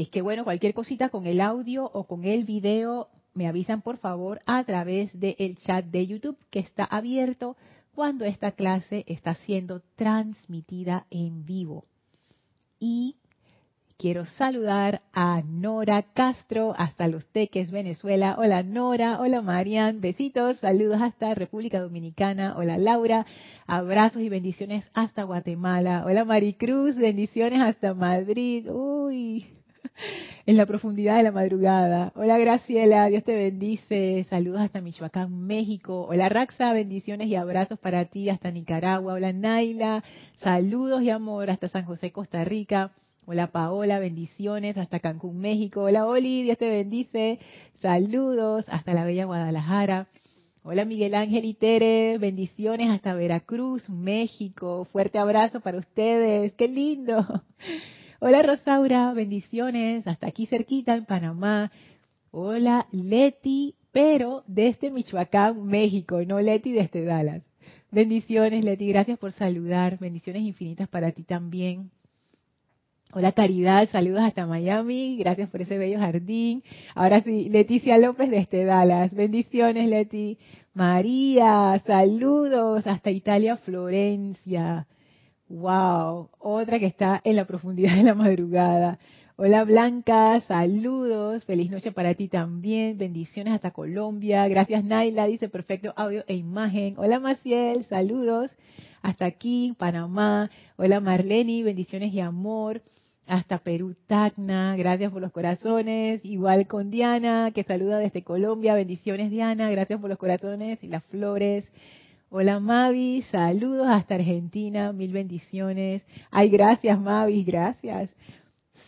Así es que bueno, cualquier cosita con el audio o con el video, me avisan por favor a través del chat de YouTube que está abierto cuando esta clase está siendo transmitida en vivo. Y quiero saludar a Nora Castro hasta Los Teques, Venezuela. Hola Nora, hola Marian, besitos, saludos hasta República Dominicana. Hola Laura, abrazos y bendiciones hasta Guatemala. Hola Maricruz, bendiciones hasta Madrid. Uy, en la profundidad de la madrugada. Hola Graciela, Dios te bendice. Saludos hasta Michoacán, México. Hola Raxa, bendiciones y abrazos para ti hasta Nicaragua. Hola Naila, saludos y amor hasta San José, Costa Rica. Hola Paola, bendiciones hasta Cancún, México. Hola Oli, Dios te bendice. Saludos hasta la bella Guadalajara. Hola Miguel Ángel y Tere, bendiciones hasta Veracruz, México. Fuerte abrazo para ustedes, qué lindo. Hola Rosaura, bendiciones, hasta aquí cerquita en Panamá. Hola Leti, pero desde Michoacán, México, no Leti desde Dallas. Bendiciones Leti, gracias por saludar, bendiciones infinitas para ti también. Hola Caridad, saludos hasta Miami, gracias por ese bello jardín. Ahora sí, Leticia López desde Dallas, bendiciones Leti. María, saludos hasta Italia, Florencia. Wow, otra que está en la profundidad de la madrugada. Hola Blanca, saludos, feliz noche para ti también, bendiciones hasta Colombia. Gracias Naila, dice perfecto audio e imagen. Hola Maciel, saludos hasta aquí, Panamá. Hola Marleni, bendiciones y amor. Hasta Perú, Tacna, gracias por los corazones. Igual con Diana, que saluda desde Colombia. Bendiciones, Diana, gracias por los corazones y las flores. Hola Mavi, saludos hasta Argentina, mil bendiciones. Ay, gracias Mavi, gracias.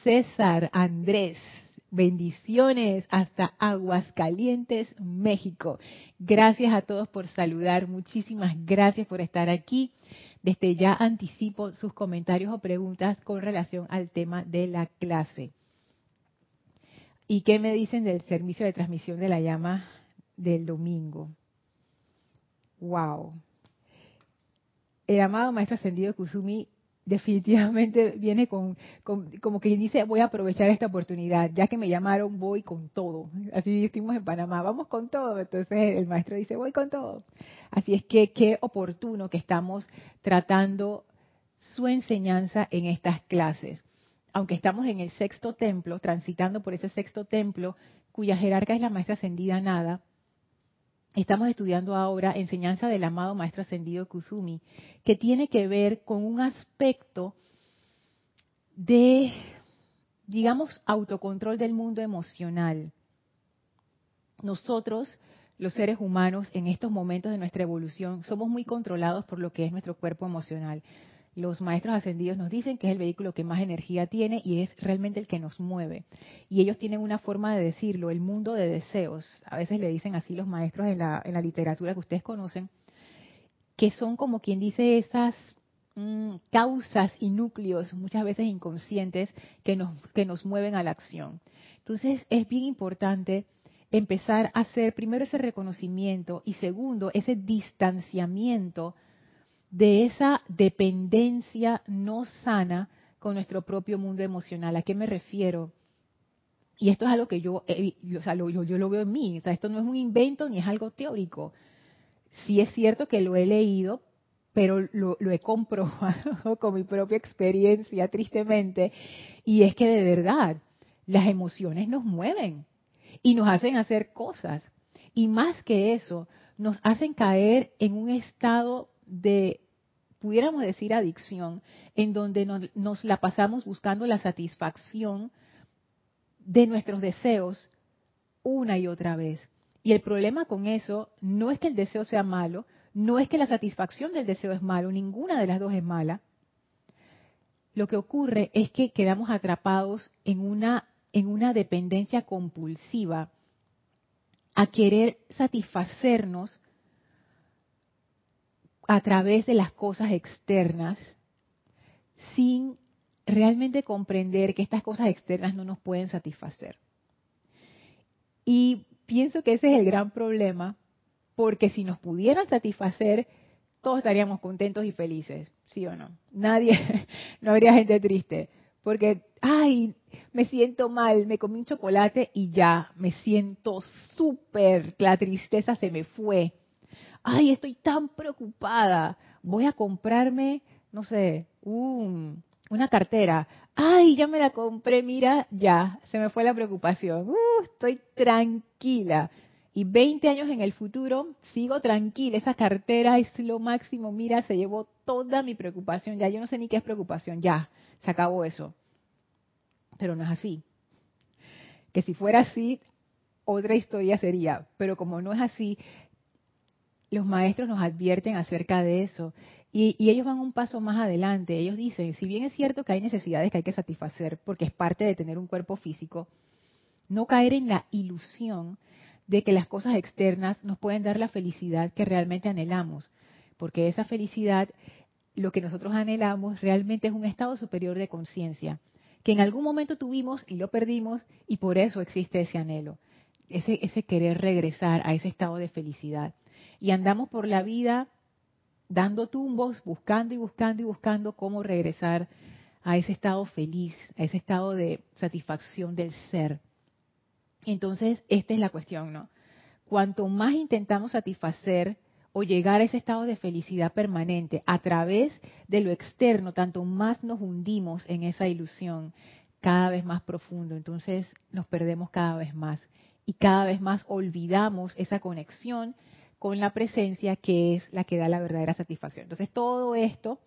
César Andrés, bendiciones hasta Aguascalientes, México. Gracias a todos por saludar, muchísimas gracias por estar aquí. Desde ya anticipo sus comentarios o preguntas con relación al tema de la clase. ¿Y qué me dicen del servicio de transmisión de la llama del domingo? Wow. El amado Maestro Ascendido Kusumi definitivamente viene con, como que dice, voy a aprovechar esta oportunidad, ya que me llamaron, voy con todo. Así estuvimos en Panamá, vamos con todo. Entonces el maestro dice, voy con todo. Así es que qué oportuno que estamos tratando su enseñanza en estas clases. Aunque estamos en el sexto templo, transitando por ese sexto templo, cuya jerarca es la maestra ascendida Nada, Estamos estudiando ahora enseñanza del amado Maestro Ascendido Kusumi, que tiene que ver con un aspecto de, digamos, autocontrol del mundo emocional. Nosotros, los seres humanos, en estos momentos de nuestra evolución, somos muy controlados por lo que es nuestro cuerpo emocional los maestros ascendidos nos dicen que es el vehículo que más energía tiene y es realmente el que nos mueve. Y ellos tienen una forma de decirlo, el mundo de deseos. A veces le dicen así los maestros en la, literatura que ustedes conocen, que son como quien dice esas mm, causas y núcleos, muchas veces inconscientes, que nos, que nos mueven a la acción. Entonces es bien importante empezar a hacer primero ese reconocimiento y segundo ese distanciamiento de esa dependencia no sana con nuestro propio mundo emocional. ¿A qué me refiero? Y esto es algo que yo, o sea, yo, lo veo en mí. O sea, esto no es un invento ni es algo teórico. Sí es cierto que lo he leído, pero lo, lo he comprobado con mi propia experiencia, tristemente. Y es que de verdad, las emociones nos mueven y nos hacen hacer cosas. Y más que eso, nos hacen caer en un estado de pudiéramos decir adicción, en donde nos, la pasamos buscando la satisfacción de nuestros deseos una y otra vez. Y el problema con eso no es que el deseo sea malo, no es que la satisfacción del deseo es malo, ninguna de las dos es mala. Lo que ocurre es que quedamos atrapados en una, en una dependencia compulsiva a querer satisfacernos a través de las cosas externas sin realmente comprender que estas cosas externas no nos pueden satisfacer. Y pienso que ese es el gran problema, porque si nos pudieran satisfacer, todos estaríamos contentos y felices, ¿sí o no? Nadie, no habría gente triste, porque, ay, me siento mal, me comí un chocolate y ya, me siento súper, la tristeza se me fue. Ay, estoy tan preocupada, voy a comprarme, no sé, una cartera. Ay, ya me la compré, mira, ya, se me fue la preocupación. Uh, estoy tranquila. Y 20 años en el futuro, sigo tranquila, esa cartera es lo máximo, mira, se llevó toda mi preocupación, ya yo no sé ni qué es preocupación, ya, se acabó eso. Pero no es así. Que si fuera así, otra historia sería, pero como no es así, los maestros nos advierten acerca de eso. Y, ellos van un paso más adelante. Ellos dicen, si bien es cierto que hay necesidades que hay que satisfacer, porque es parte de tener un cuerpo físico, no caer en la ilusión de que las cosas externas nos pueden dar la felicidad que realmente anhelamos, porque esa felicidad, lo que nosotros anhelamos, realmente es un estado superior de conciencia, que en algún momento tuvimos y lo perdimos, y por eso existe ese anhelo, ese, ese querer regresar a ese estado de felicidad. Y andamos por la vida dando tumbos, buscando y buscando y buscando cómo regresar a ese estado feliz, a ese estado de satisfacción del ser. Entonces, esta es la cuestión, ¿no? Cuanto más intentamos satisfacer o llegar a ese estado de felicidad permanente a través de lo externo, tanto más nos hundimos en esa ilusión cada vez más profundo. Entonces nos perdemos cada vez más y cada vez más olvidamos esa conexión con la presencia que es la que da la verdadera satisfacción. Entonces todo esto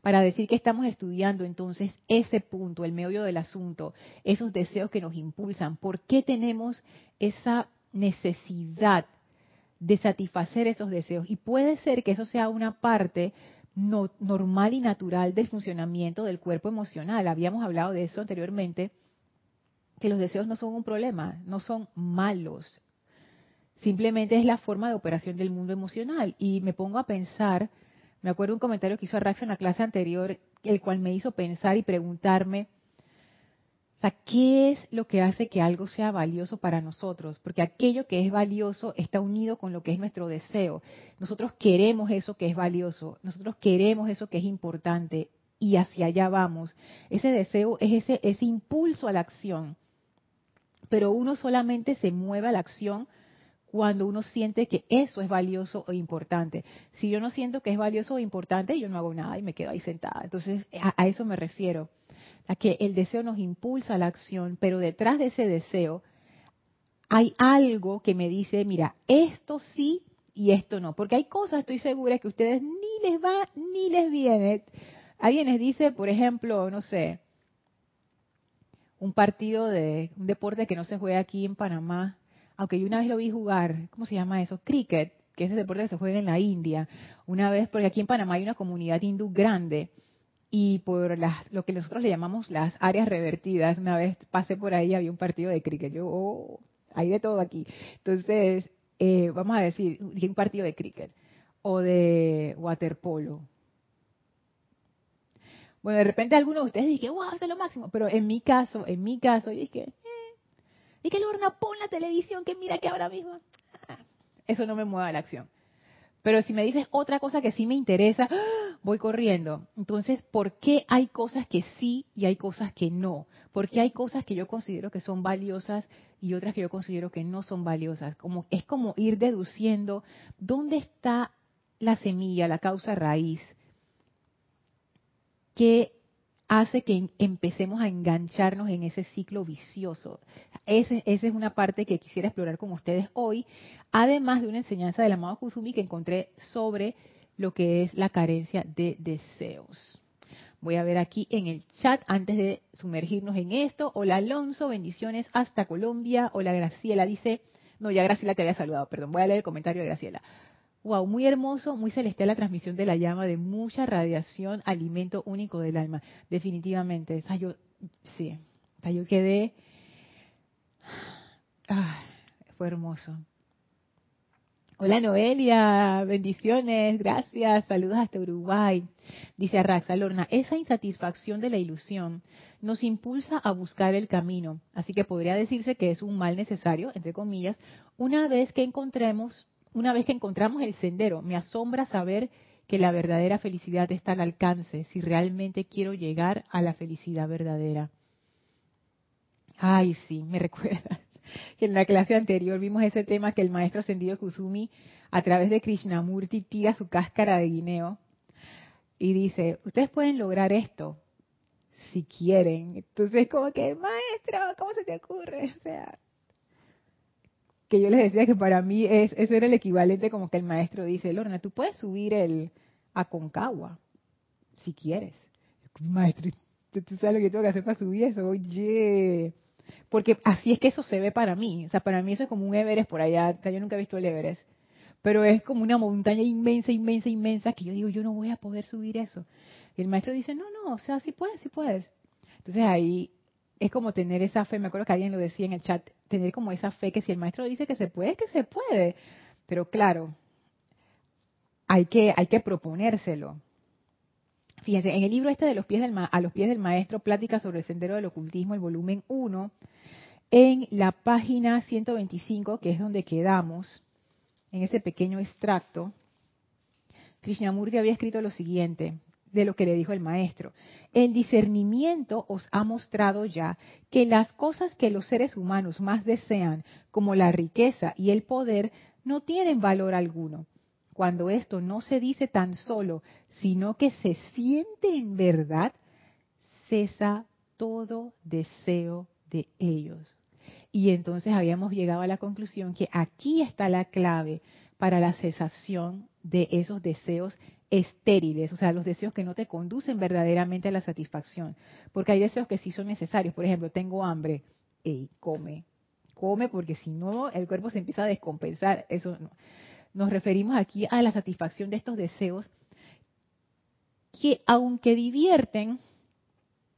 para decir que estamos estudiando entonces ese punto, el meollo del asunto, esos deseos que nos impulsan, por qué tenemos esa necesidad de satisfacer esos deseos. Y puede ser que eso sea una parte normal y natural del funcionamiento del cuerpo emocional. Habíamos hablado de eso anteriormente, que los deseos no son un problema, no son malos. Simplemente es la forma de operación del mundo emocional. Y me pongo a pensar me acuerdo un comentario que hizo Arrax en la clase anterior, el cual me hizo pensar y preguntarme, ¿qué es lo que hace que algo sea valioso para nosotros? Porque aquello que es valioso está unido con lo que es nuestro deseo. Nosotros queremos eso que es valioso, nosotros queremos eso que es importante y hacia allá vamos. Ese deseo es ese, ese impulso a la acción. Pero uno solamente se mueve a la acción cuando uno siente que eso es valioso o importante. Si yo no siento que es valioso o importante, yo no hago nada y me quedo ahí sentada. Entonces, a, eso me refiero, a que el deseo nos impulsa a la acción, pero detrás de ese deseo hay algo que me dice, mira, esto sí y esto no. Porque hay cosas, estoy segura, que a ustedes ni les va ni les viene. Alguien les dice, por ejemplo, no sé, un partido de un deporte que no se juega aquí en Panamá, aunque yo una vez lo vi jugar, ¿cómo se llama eso? Cricket, que es el deporte que se juega en la India. Una vez, porque aquí en Panamá hay una comunidad hindú grande y por las, lo que nosotros le llamamos las áreas revertidas, una vez pasé por ahí, había un partido de cricket. Yo, oh, hay de todo aquí. Entonces, eh, vamos a decir, un partido de cricket o de waterpolo. Bueno, de repente algunos de ustedes dije, wow, eso es lo máximo. Pero en mi caso, en mi caso, yo dije, y que Lorna, pon la televisión, que mira que ahora mismo. Ah, eso no me mueve a la acción. Pero si me dices otra cosa que sí me interesa, voy corriendo. Entonces, ¿por qué hay cosas que sí y hay cosas que no? ¿Por qué hay cosas que yo considero que son valiosas y otras que yo considero que no son valiosas? Como, es como ir deduciendo dónde está la semilla, la causa raíz, que hace que empecemos a engancharnos en ese ciclo vicioso. esa es una parte que quisiera explorar con ustedes hoy, además de una enseñanza del amado Kusumi que encontré sobre lo que es la carencia de deseos. Voy a ver aquí en el chat antes de sumergirnos en esto. Hola Alonso, bendiciones hasta Colombia. Hola Graciela, dice, no, ya Graciela te había saludado, perdón, voy a leer el comentario de Graciela. Wow, muy hermoso, muy celestial la transmisión de la llama, de mucha radiación, alimento único del alma. Definitivamente. O sí, o yo quedé. Ah, fue hermoso. Hola Noelia, bendiciones, gracias, saludos hasta Uruguay. Dice Arraxa Lorna, esa insatisfacción de la ilusión nos impulsa a buscar el camino, así que podría decirse que es un mal necesario, entre comillas, una vez que encontremos una vez que encontramos el sendero, me asombra saber que la verdadera felicidad está al alcance si realmente quiero llegar a la felicidad verdadera. Ay, sí, me recuerda que en la clase anterior vimos ese tema que el maestro ascendido Kusumi a través de Krishnamurti tira su cáscara de guineo y dice, ustedes pueden lograr esto si quieren. Entonces, como que, maestro, ¿cómo se te ocurre? O sea, que yo les decía que para mí es, eso era el equivalente como que el maestro dice, Lorna, tú puedes subir el Aconcagua si quieres. Maestro, ¿tú sabes lo que tengo que hacer para subir eso? Oye, porque así es que eso se ve para mí. O sea, para mí eso es como un Everest por allá. yo nunca he visto el Everest. Pero es como una montaña inmensa, inmensa, inmensa, que yo digo, yo no voy a poder subir eso. Y el maestro dice, no, no, o sea, sí puedes, sí puedes. Entonces ahí es como tener esa fe, me acuerdo que alguien lo decía en el chat, tener como esa fe que si el maestro dice que se puede, que se puede. Pero claro, hay que, hay que proponérselo. Fíjense, en el libro este de los pies del a los pies del maestro, Plática sobre el sendero del ocultismo, el volumen 1, en la página 125, que es donde quedamos, en ese pequeño extracto, Krishnamurti había escrito lo siguiente de lo que le dijo el maestro. El discernimiento os ha mostrado ya que las cosas que los seres humanos más desean, como la riqueza y el poder, no tienen valor alguno. Cuando esto no se dice tan solo, sino que se siente en verdad, cesa todo deseo de ellos. Y entonces habíamos llegado a la conclusión que aquí está la clave para la cesación de esos deseos estériles, o sea, los deseos que no te conducen verdaderamente a la satisfacción. Porque hay deseos que sí son necesarios. Por ejemplo, tengo hambre. y come. Come porque si no, el cuerpo se empieza a descompensar. Eso no. Nos referimos aquí a la satisfacción de estos deseos que, aunque divierten,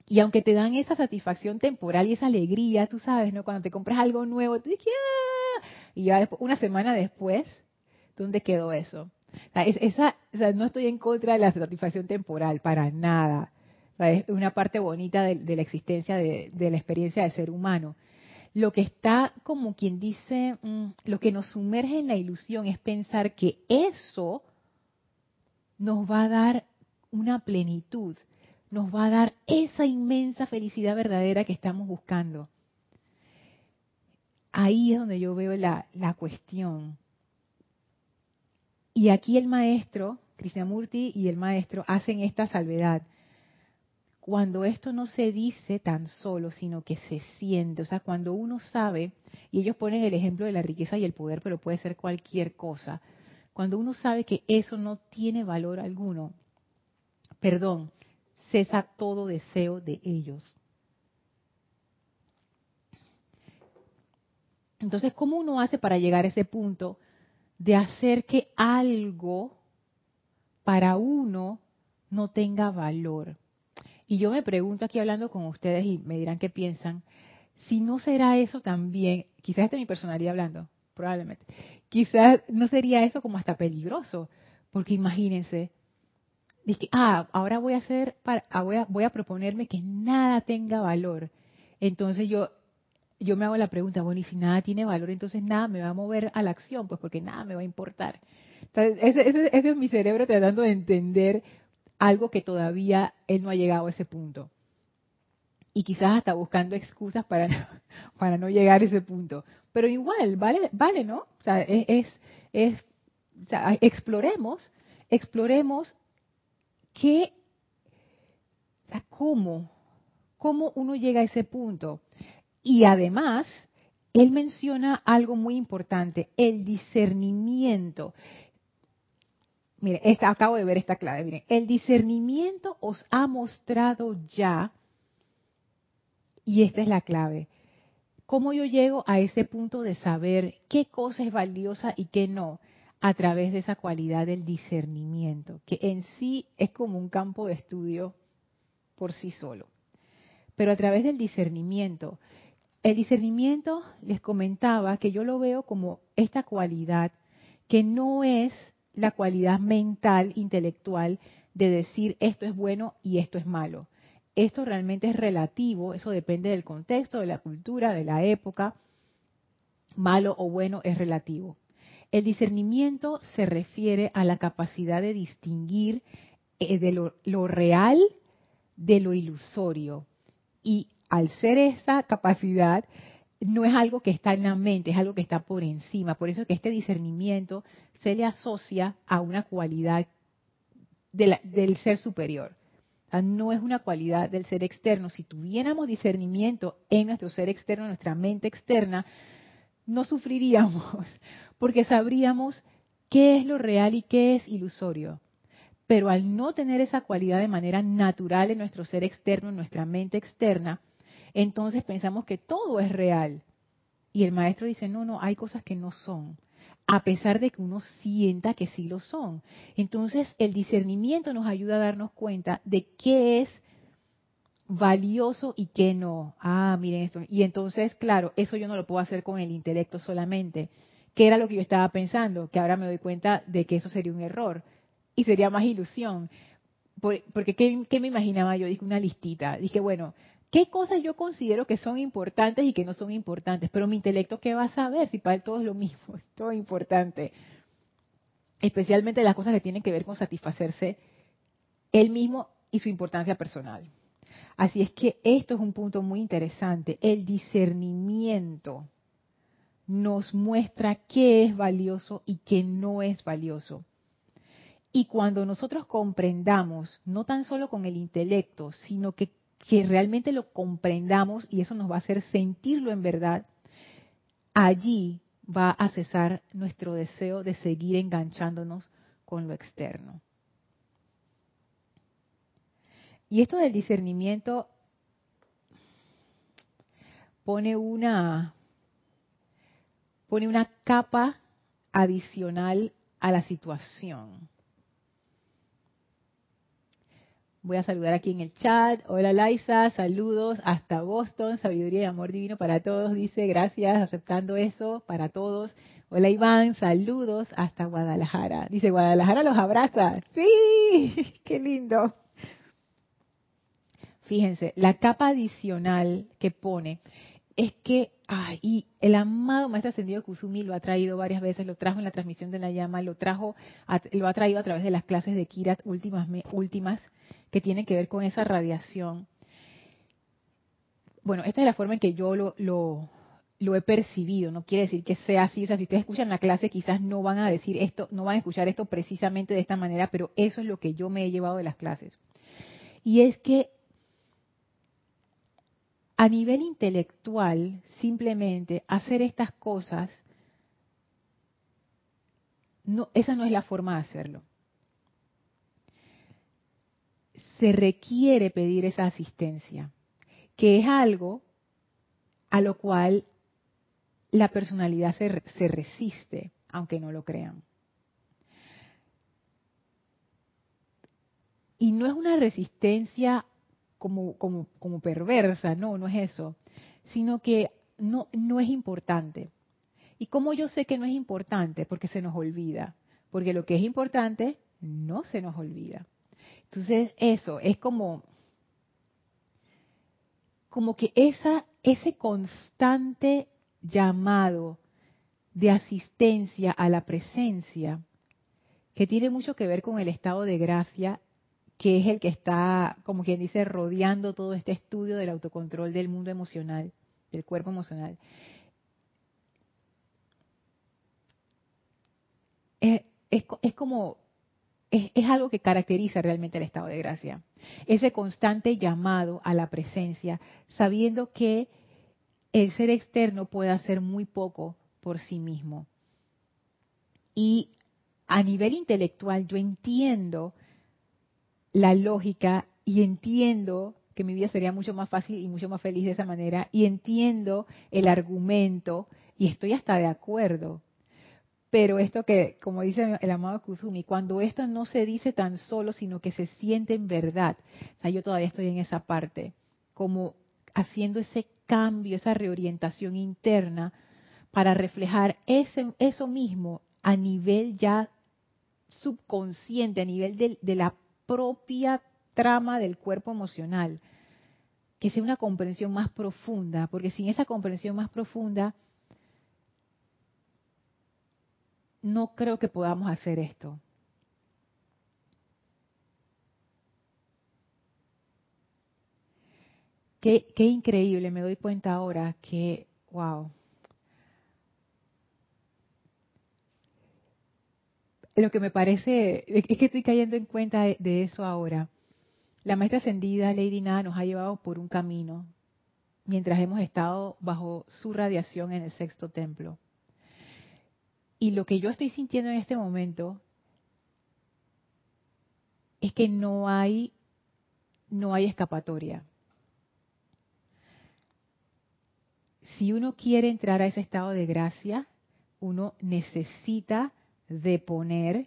y aunque te dan esa satisfacción temporal y esa alegría, tú sabes, ¿no? Cuando te compras algo nuevo, tú ¡Ah! y ya una semana después, ¿dónde quedó eso? No estoy en contra de la satisfacción temporal, para nada. es una parte bonita de, la existencia de, la experiencia del ser humano. Lo que está, como quien dice, mm, lo que nos sumerge en la ilusión es pensar que eso nos va a dar una plenitud nos va a dar esa inmensa felicidad verdadera que estamos buscando. Ahí es donde yo veo la, cuestión. Y aquí el maestro, Krishnamurti y el maestro hacen esta salvedad. Cuando esto no se dice tan solo, sino que se siente, o sea, cuando uno sabe, y ellos ponen el ejemplo de la riqueza y el poder, pero puede ser cualquier cosa, cuando uno sabe que eso no tiene valor alguno, perdón, cesa todo deseo de ellos. Entonces, ¿cómo uno hace para llegar a ese punto de hacer que algo para uno no tenga valor? Y yo me pregunto aquí hablando con ustedes y me dirán qué piensan, si no será eso también, quizás esta es mi personalidad hablando, probablemente, quizás no sería eso como hasta peligroso, porque imagínense, dije, ah, ahora voy a hacer, para, ah, voy, a, voy a proponerme que nada tenga valor. Entonces yo, yo me hago la pregunta, bueno, y si nada tiene valor, entonces nada me va a mover a la acción, pues porque nada me va a importar. Entonces, ese, es mi cerebro tratando de entender algo que todavía él no ha llegado a ese punto. Y quizás hasta buscando excusas para no, para no llegar a ese punto. Pero igual, vale, vale, ¿no? O sea, es, es, o sea, exploremos, exploremos ¿Qué, cómo, cómo uno llega a ese punto. Y además, él menciona algo muy importante, el discernimiento. Mire, acabo de ver esta clave. El discernimiento os ha mostrado ya, y esta es la clave, cómo yo llego a ese punto de saber qué cosa es valiosa y qué no a través de esa cualidad del discernimiento, que en sí es como un campo de estudio por sí solo. Pero a través del discernimiento, el discernimiento les comentaba que yo lo veo como esta cualidad que no es la cualidad mental, intelectual, de decir esto es bueno y esto es malo. Esto realmente es relativo, eso depende del contexto, de la cultura, de la época. Malo o bueno es relativo. El discernimiento se refiere a la capacidad de distinguir eh, de lo, real de lo ilusorio. Y al ser esa capacidad, no es algo que está en la mente, es algo que está por encima. Por eso que este discernimiento se le asocia a una cualidad del ser superior. no es una cualidad del ser externo. Si tuviéramos discernimiento en nuestro ser externo, en nuestra mente externa, no sufriríamos, porque sabríamos qué es lo real y qué es ilusorio. Pero al no tener esa cualidad de manera natural en nuestro ser externo, en nuestra mente externa, entonces pensamos que todo es real. Y el maestro dice, no, no, hay cosas que no son, a pesar de que uno sienta que sí lo son. Entonces el discernimiento nos ayuda a darnos cuenta de qué es valioso y qué no. Ah, miren esto. Y entonces, claro, eso yo no lo puedo hacer con el intelecto solamente. ¿Qué era lo que yo estaba pensando? Que ahora me doy cuenta de que eso sería un error y sería más ilusión. Porque, ¿qué, me imaginaba yo? Dije una listita. Dije, bueno, ¿qué cosas yo considero que son importantes y que no son importantes? Pero mi intelecto, ¿qué va a saber si para él todo es lo mismo? Es todo importante. Especialmente las cosas que tienen que ver con satisfacerse él mismo y su importancia personal. Así es que esto es un punto muy interesante. El discernimiento nos muestra qué es valioso y qué no es valioso. Y cuando nosotros comprendamos, no tan solo con el intelecto, sino que, realmente lo comprendamos y eso nos va a hacer sentirlo en verdad, allí va a cesar nuestro deseo de seguir enganchándonos con lo externo. Y esto del discernimiento pone una pone una capa adicional a la situación. Voy a saludar aquí en el chat. Hola Laisa, saludos hasta Boston, sabiduría y amor divino para todos. Dice, gracias, aceptando eso para todos. Hola Iván, saludos hasta Guadalajara. Dice, Guadalajara los abraza. Sí, qué lindo. Fíjense, la capa adicional que pone es que, ay, y el amado Maestro Ascendido Kusumi lo ha traído varias veces, lo trajo en la transmisión de la llama, lo trajo, lo ha traído a través de las clases de Kirat últimas, últimas que tienen que ver con esa radiación. Bueno, esta es la forma en que yo lo, lo, lo he percibido, no quiere decir que sea así, o sea, si ustedes escuchan la clase quizás no van a decir esto, no van a escuchar esto precisamente de esta manera, pero eso es lo que yo me he llevado de las clases. Y es que a nivel intelectual, simplemente hacer estas cosas, no, esa no es la forma de hacerlo. Se requiere pedir esa asistencia, que es algo a lo cual la personalidad se, se resiste, aunque no lo crean. Y no es una resistencia como, como, como perversa, no, no es eso, sino que no, no es importante. ¿Y cómo yo sé que no es importante? Porque se nos olvida. Porque lo que es importante no se nos olvida. Entonces, eso es como, como que esa, ese constante llamado de asistencia a la presencia, que tiene mucho que ver con el estado de gracia que es el que está, como quien dice, rodeando todo este estudio del autocontrol del mundo emocional, del cuerpo emocional. Es, como, es algo que caracteriza realmente el estado de gracia. Ese constante llamado a la presencia, sabiendo que el ser externo puede hacer muy poco por sí mismo. Y a nivel intelectual yo entiendo la lógica y entiendo que mi vida sería mucho más fácil y mucho más feliz de esa manera y entiendo el argumento y estoy hasta de acuerdo. Pero esto que, como dice el amado Kusumi, cuando esto no se dice tan solo, sino que se siente en verdad, o sea, yo todavía estoy en esa parte, como haciendo ese cambio, esa reorientación interna para reflejar ese, eso mismo a nivel ya subconsciente, a nivel de, de la propia trama del cuerpo emocional, que sea una comprensión más profunda, porque sin esa comprensión más profunda, no creo que podamos hacer esto. Qué, qué increíble, me doy cuenta ahora que, wow. Lo que me parece, es que estoy cayendo en cuenta de eso ahora. La maestra ascendida, Lady Nada, nos ha llevado por un camino mientras hemos estado bajo su radiación en el sexto templo. Y lo que yo estoy sintiendo en este momento es que no hay no hay escapatoria. Si uno quiere entrar a ese estado de gracia, uno necesita de poner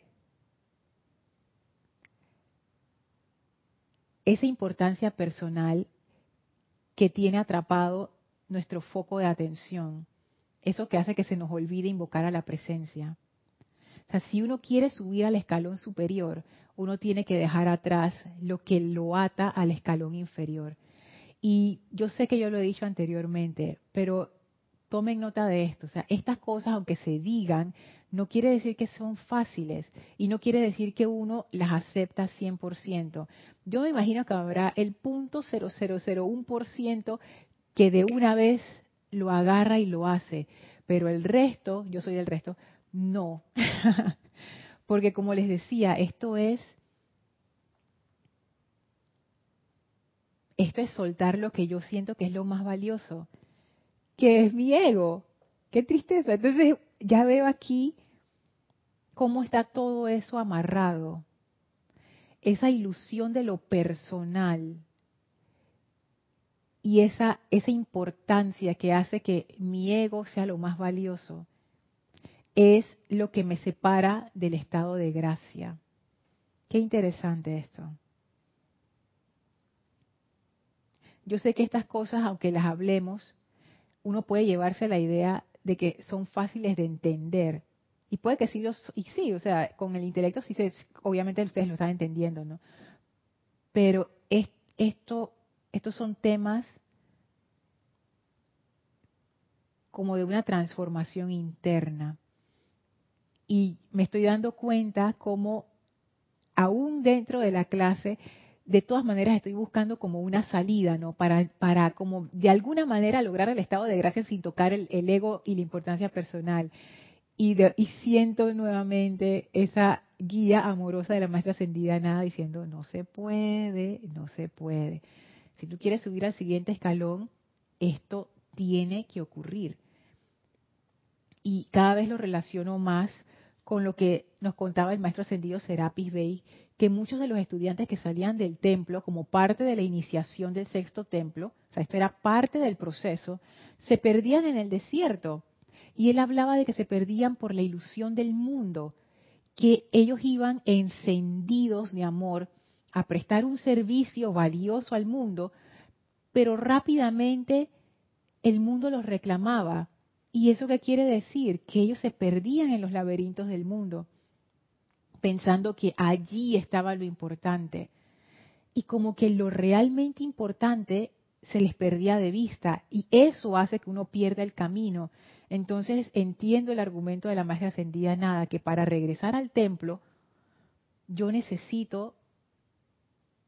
esa importancia personal que tiene atrapado nuestro foco de atención. Eso que hace que se nos olvide invocar a la presencia. O sea, si uno quiere subir al escalón superior, uno tiene que dejar atrás lo que lo ata al escalón inferior. Y yo sé que yo lo he dicho anteriormente, pero tomen nota de esto. O sea, estas cosas, aunque se digan, no quiere decir que son fáciles y no quiere decir que uno las acepta 100%. Yo me imagino que habrá el punto 0001% que de una vez lo agarra y lo hace, pero el resto, yo soy del resto, no. Porque como les decía, esto es esto es soltar lo que yo siento que es lo más valioso que es mi ego. Qué tristeza. Entonces ya veo aquí cómo está todo eso amarrado. Esa ilusión de lo personal y esa, esa importancia que hace que mi ego sea lo más valioso es lo que me separa del estado de gracia. Qué interesante esto. Yo sé que estas cosas, aunque las hablemos, uno puede llevarse la idea de que son fáciles de entender. Y puede que sí, los, y sí, o sea, con el intelecto sí se, obviamente ustedes lo están entendiendo, ¿no? Pero es, esto, estos son temas como de una transformación interna. Y me estoy dando cuenta como aún dentro de la clase de todas maneras estoy buscando como una salida, ¿no? Para, para como de alguna manera lograr el estado de gracia sin tocar el, ego y la importancia personal. Y, y siento nuevamente esa guía amorosa de la maestra ascendida nada diciendo, no se puede, no se puede. Si tú quieres subir al siguiente escalón, esto tiene que ocurrir. Y cada vez lo relaciono más con lo que nos contaba el maestro ascendido Serapis Bey, que muchos de los estudiantes que salían del templo como parte de la iniciación del sexto templo, o sea, esto era parte del proceso, se perdían en el desierto. Y él hablaba de que se perdían por la ilusión del mundo, que ellos iban encendidos de amor a prestar un servicio valioso al mundo, pero rápidamente el mundo los reclamaba. ¿Y eso qué quiere decir? Que ellos se perdían en los laberintos del mundo pensando que allí estaba lo importante. Y como que lo realmente importante se les perdía de vista y eso hace que uno pierda el camino. Entonces entiendo el argumento de la magia ascendida nada, que para regresar al templo yo necesito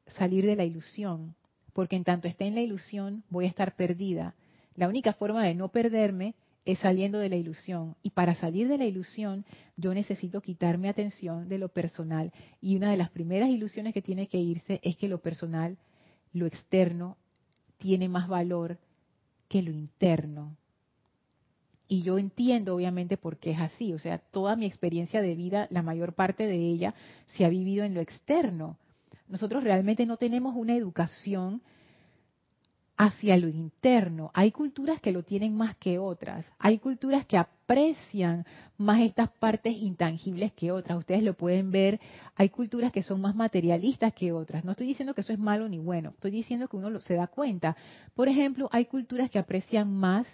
salir de la ilusión, porque en tanto esté en la ilusión voy a estar perdida. La única forma de no perderme es saliendo de la ilusión. Y para salir de la ilusión, yo necesito quitarme atención de lo personal. Y una de las primeras ilusiones que tiene que irse es que lo personal, lo externo, tiene más valor que lo interno. Y yo entiendo, obviamente, por qué es así. O sea, toda mi experiencia de vida, la mayor parte de ella, se ha vivido en lo externo. Nosotros realmente no tenemos una educación hacia lo interno. Hay culturas que lo tienen más que otras. Hay culturas que aprecian más estas partes intangibles que otras. Ustedes lo pueden ver. Hay culturas que son más materialistas que otras. No estoy diciendo que eso es malo ni bueno. Estoy diciendo que uno se da cuenta. Por ejemplo, hay culturas que aprecian más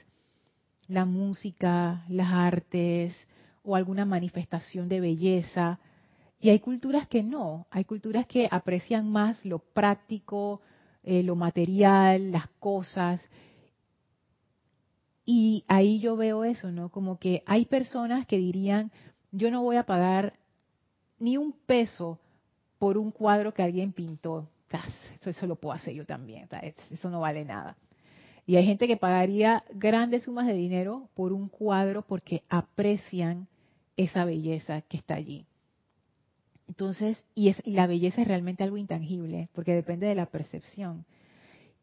la música, las artes o alguna manifestación de belleza. Y hay culturas que no. Hay culturas que aprecian más lo práctico, eh, lo material, las cosas. Y ahí yo veo eso, ¿no? Como que hay personas que dirían, yo no voy a pagar ni un peso por un cuadro que alguien pintó. Eso, eso lo puedo hacer yo también, eso no vale nada. Y hay gente que pagaría grandes sumas de dinero por un cuadro porque aprecian esa belleza que está allí. Entonces, y, es, la belleza es realmente algo intangible, porque depende de la percepción.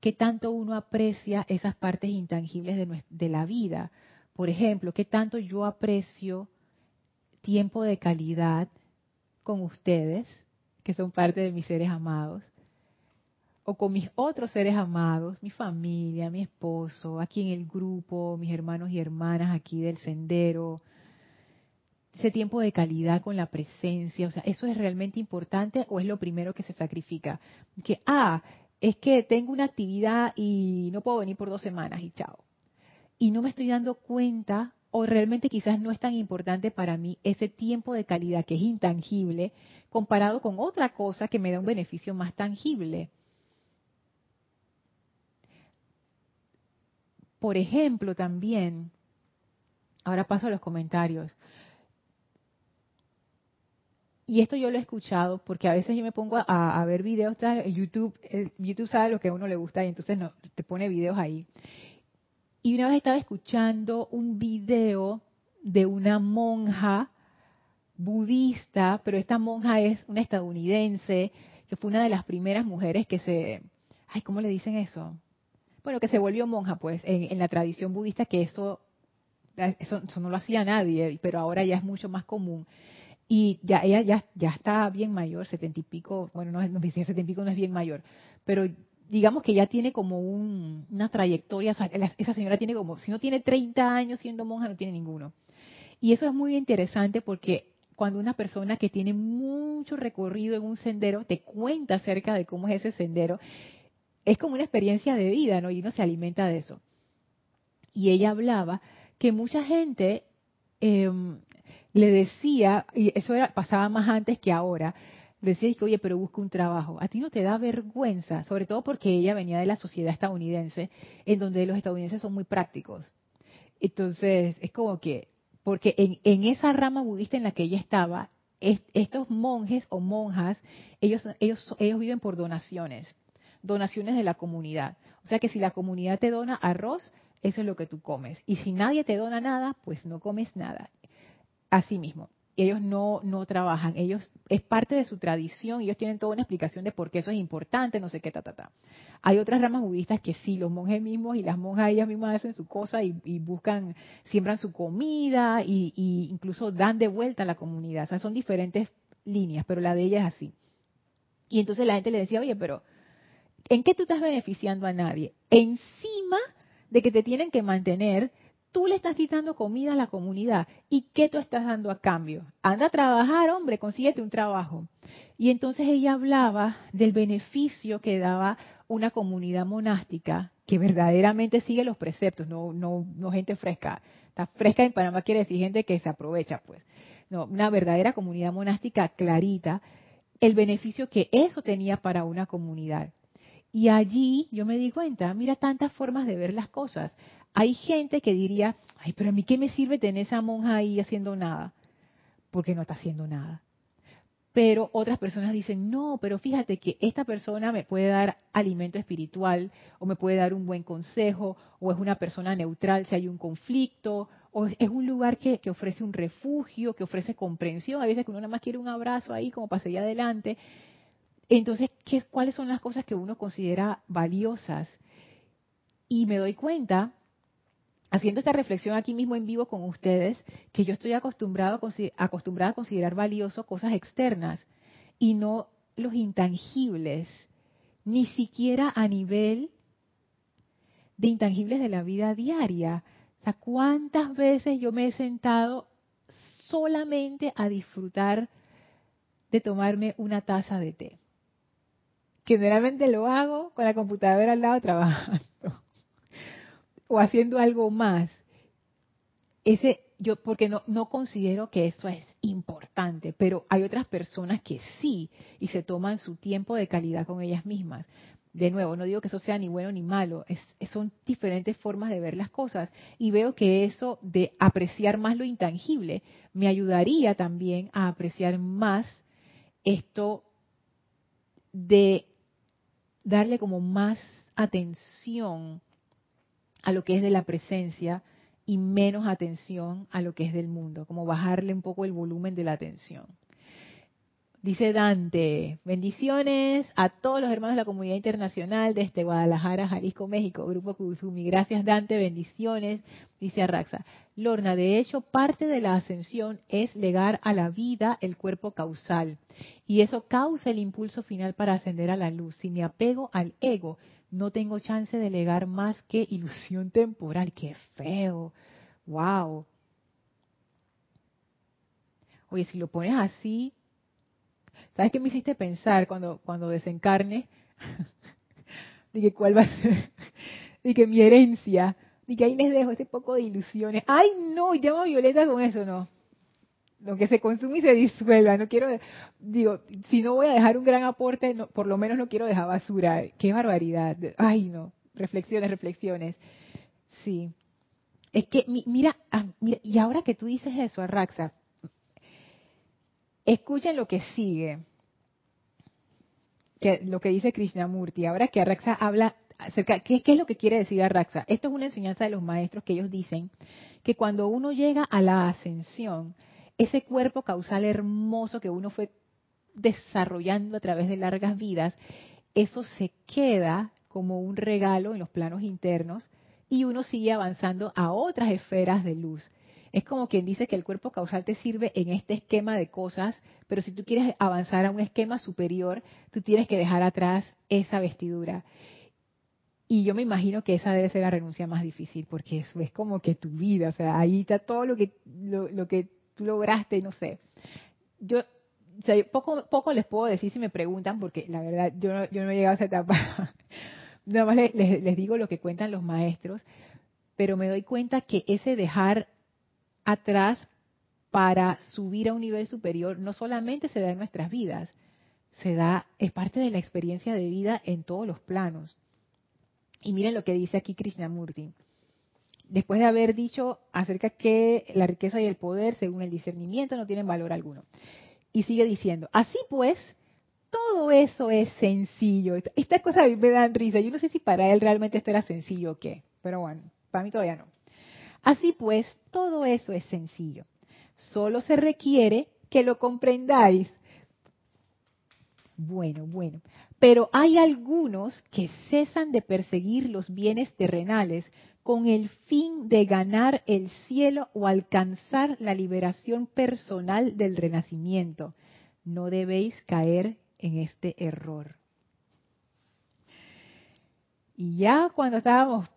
¿Qué tanto uno aprecia esas partes intangibles de, de la vida? Por ejemplo, ¿qué tanto yo aprecio tiempo de calidad con ustedes, que son parte de mis seres amados? o con mis otros seres amados, mi familia, mi esposo, aquí en el grupo, mis hermanos y hermanas aquí del sendero, ese tiempo de calidad con la presencia, o sea, ¿eso es realmente importante o es lo primero que se sacrifica? Que, ah, es que tengo una actividad y no puedo venir por dos semanas y chao. Y no me estoy dando cuenta, o realmente quizás no es tan importante para mí ese tiempo de calidad que es intangible comparado con otra cosa que me da un beneficio más tangible. Por ejemplo, también, ahora paso a los comentarios, y esto yo lo he escuchado porque a veces yo me pongo a, ver videos, en YouTube, YouTube sabe lo que a uno le gusta y entonces no, te pone videos ahí. Y una vez estaba escuchando un video de una monja budista, pero esta monja es una estadounidense, que fue una de las primeras mujeres que se, ay, ¿cómo le dicen eso? Bueno, que se volvió monja, pues, en, la tradición budista, que eso, eso, eso no lo hacía nadie, pero ahora ya es mucho más común y ya ella ya, ya está bien mayor, setenta y pico, bueno, no, no setenta y pico no es bien mayor, pero digamos que ya tiene como una trayectoria, esa señora tiene como, si no tiene 30 años siendo monja, no tiene ninguno. Y eso es muy interesante porque cuando una persona que tiene mucho recorrido en un sendero te cuenta acerca de cómo es ese sendero, es como una experiencia de vida, ¿no? Y uno se alimenta de eso. Y ella hablaba que mucha gente eh, le decía, y eso era, pasaba más antes que ahora, decía que, oye, pero busca un trabajo. A ti no te da vergüenza, sobre todo porque ella venía de la sociedad estadounidense, en donde los estadounidenses son muy prácticos. Entonces, es como que, porque en, en esa rama budista en la que ella estaba, estos monjes o monjas, ellos, ellos, ellos viven por donaciones, donaciones de la comunidad. O sea que si la comunidad te dona arroz, eso es lo que tú comes. Y si nadie te dona nada, pues no comes nada. Así mismo. Ellos no, no trabajan, ellos es parte de su tradición, ellos tienen toda una explicación de por qué eso es importante, no sé qué, ta, ta, ta. Hay otras ramas budistas que sí, los monjes mismos y las monjas ellas mismas hacen su cosa y, buscan, siembran su comida y, incluso dan de vuelta a la comunidad. O sea, son diferentes líneas, pero la de ella es así. Y entonces la gente le decía, oye, pero ¿en qué tú estás beneficiando a nadie? Encima de que te tienen que mantener tú le estás quitando comida a la comunidad. ¿Y qué tú estás dando a cambio? Anda a trabajar, hombre, consíguete un trabajo. Y entonces ella hablaba del beneficio que daba una comunidad monástica que verdaderamente sigue los preceptos, no, no, no gente fresca. Está fresca en Panamá quiere decir gente que se aprovecha, pues. No, una verdadera comunidad monástica clarita, el beneficio que eso tenía para una comunidad. Y allí yo me di cuenta, mira tantas formas de ver las cosas. Hay gente que diría, ay, pero a mí qué me sirve tener esa monja ahí haciendo nada, porque no está haciendo nada. Pero otras personas dicen, no, pero fíjate que esta persona me puede dar alimento espiritual, o me puede dar un buen consejo, o es una persona neutral si hay un conflicto, o es un lugar que, ofrece un refugio, que ofrece comprensión. A veces que uno nada más quiere un abrazo ahí como para seguir adelante. Entonces, ¿qué, ¿cuáles son las cosas que uno considera valiosas? Y me doy cuenta haciendo esta reflexión aquí mismo en vivo con ustedes, que yo estoy acostumbrado acostumbrada a considerar valioso cosas externas y no los intangibles, ni siquiera a nivel de intangibles de la vida diaria. O sea, ¿cuántas veces yo me he sentado solamente a disfrutar de tomarme una taza de té? Generalmente lo hago con la computadora al lado trabajando o haciendo algo más, ese yo porque no no considero que eso es importante, pero hay otras personas que sí y se toman su tiempo de calidad con ellas mismas. De nuevo, no digo que eso sea ni bueno ni malo, es, son diferentes formas de ver las cosas y veo que eso de apreciar más lo intangible me ayudaría también a apreciar más esto de darle como más atención a lo que es de la presencia y menos atención a lo que es del mundo, como bajarle un poco el volumen de la atención. Dice Dante, bendiciones a todos los hermanos de la comunidad internacional desde Guadalajara, Jalisco, México, Grupo Kuzumi. Gracias Dante, bendiciones. Dice Arraxa, Lorna, de hecho parte de la ascensión es legar a la vida el cuerpo causal y eso causa el impulso final para ascender a la luz. Si me apego al ego, no tengo chance de legar más que ilusión temporal. ¡Qué feo! ¡Wow! Oye, si lo pones así, ¿Sabes qué me hiciste pensar cuando, cuando desencarne? Dije, ¿cuál va a ser? Dije, mi herencia. Dije, ahí les dejo ese poco de ilusiones. Ay, no, llamo Violeta con eso, no. Lo que se consume y se disuelva. No quiero, digo, si no voy a dejar un gran aporte, por lo menos no quiero dejar basura. Qué barbaridad. Ay, no. Reflexiones, reflexiones. Sí. Es que, mira, ah, mira y ahora que tú dices eso, Arraxa, Escuchen lo que sigue, que, lo que dice Krishnamurti. Ahora que Arraxa habla acerca, ¿qué, ¿qué es lo que quiere decir Arraxa? Esto es una enseñanza de los maestros que ellos dicen que cuando uno llega a la ascensión, ese cuerpo causal hermoso que uno fue desarrollando a través de largas vidas, eso se queda como un regalo en los planos internos y uno sigue avanzando a otras esferas de luz. Es como quien dice que el cuerpo causal te sirve en este esquema de cosas, pero si tú quieres avanzar a un esquema superior, tú tienes que dejar atrás esa vestidura. Y yo me imagino que esa debe ser la renuncia más difícil, porque eso es como que tu vida, o sea, ahí está todo lo que, lo, que tú lograste, no sé. Yo poco, poco les puedo decir si me preguntan, porque la verdad yo no, yo no he llegado a esa etapa. Nada más les, les digo lo que cuentan los maestros, pero me doy cuenta que ese dejar atrás para subir a un nivel superior no solamente se da en nuestras vidas, se da, es parte de la experiencia de vida en todos los planos. Y miren lo que dice aquí Krishnamurti. Después de haber dicho acerca que la riqueza y el poder, según el discernimiento, no tienen valor alguno. Y sigue diciendo, así pues, todo eso es sencillo. Estas cosas a mí me dan risa. Yo no sé si para él realmente esto era sencillo o qué, pero bueno, para mí todavía no. Así pues, todo eso es sencillo. Solo se requiere que lo comprendáis. Bueno, bueno. Pero hay algunos que cesan de perseguir los bienes terrenales con el fin de ganar el cielo o alcanzar la liberación personal del renacimiento. No debéis caer en este error. Y ya cuando estábamos,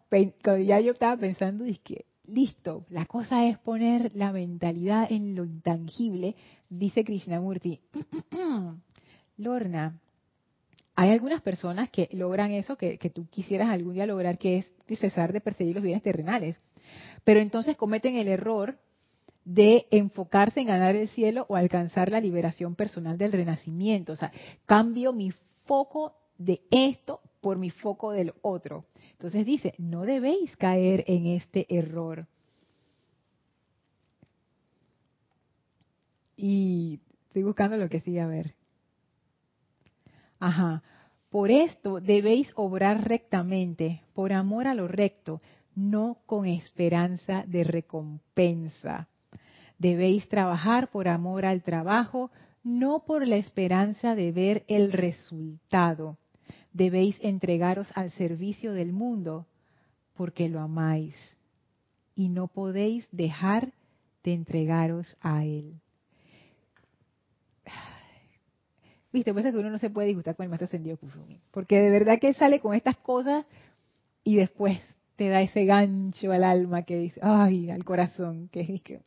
ya yo estaba pensando, es que listo, la cosa es poner la mentalidad en lo intangible, dice Krishnamurti. Lorna, hay algunas personas que logran eso que, tú quisieras algún día lograr, que es cesar de perseguir los bienes terrenales. Pero entonces cometen el error de enfocarse en ganar el cielo o alcanzar la liberación personal del renacimiento. O sea, cambio mi foco de esto por mi foco del otro. Entonces dice, no debéis caer en este error. Y estoy buscando lo que sigue a ver. Ajá. Por esto debéis obrar rectamente, por amor a lo recto, no con esperanza de recompensa. Debéis trabajar por amor al trabajo, no por la esperanza de ver el resultado debéis entregaros al servicio del mundo porque lo amáis y no podéis dejar de entregaros a él. Viste, pasa que uno no se puede disgustar con el maestro ascendido Kusumi, porque de verdad que sale con estas cosas y después te da ese gancho al alma que dice, ay, al corazón, que es que...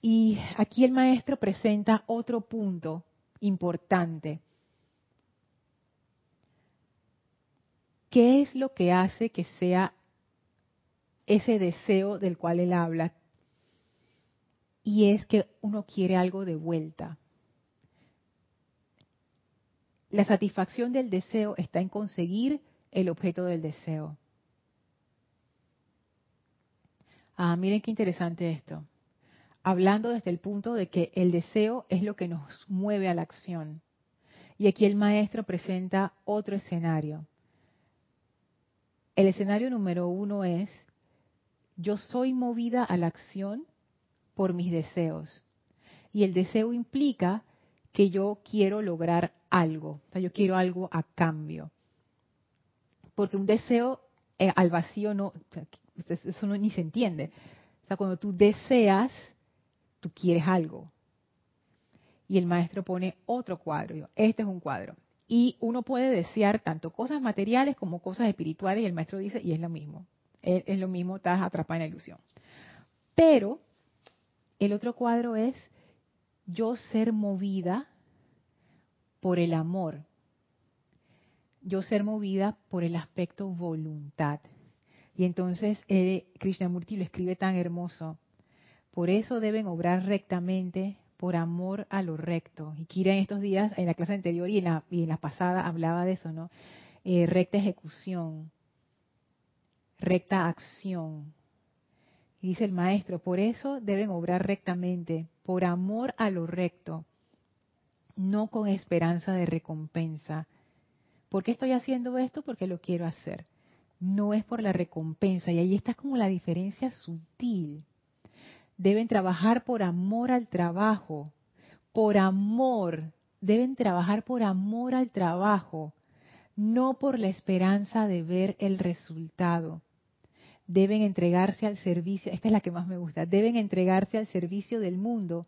Y aquí el maestro presenta otro punto importante ¿Qué es lo que hace que sea ese deseo del cual él habla? Y es que uno quiere algo de vuelta. La satisfacción del deseo está en conseguir el objeto del deseo. Ah, miren qué interesante esto. Hablando desde el punto de que el deseo es lo que nos mueve a la acción. Y aquí el maestro presenta otro escenario. El escenario número uno es, yo soy movida a la acción por mis deseos. Y el deseo implica que yo quiero lograr algo, o sea, yo quiero algo a cambio. Porque un deseo eh, al vacío no, eso ni se entiende. O sea, cuando tú deseas, tú quieres algo. Y el maestro pone otro cuadro. Este es un cuadro. Y uno puede desear tanto cosas materiales como cosas espirituales. Y el maestro dice, y es lo mismo. Es, es lo mismo, estás atrapada en la ilusión. Pero el otro cuadro es yo ser movida por el amor. Yo ser movida por el aspecto voluntad. Y entonces eh, Krishnamurti lo escribe tan hermoso. Por eso deben obrar rectamente por amor a lo recto. Y Kira en estos días, en la clase anterior y en la, pasada, hablaba de eso, ¿no? Eh, recta ejecución, recta acción. Y dice el maestro, por eso deben obrar rectamente, por amor a lo recto, no con esperanza de recompensa. ¿Por qué estoy haciendo esto? Porque lo quiero hacer no es por la recompensa. Y ahí está como la diferencia sutil. Deben trabajar por amor al trabajo, por amor. Deben trabajar por amor al trabajo, no por la esperanza de ver el resultado. Deben entregarse al servicio, esta es la que más me gusta, deben entregarse al servicio del mundo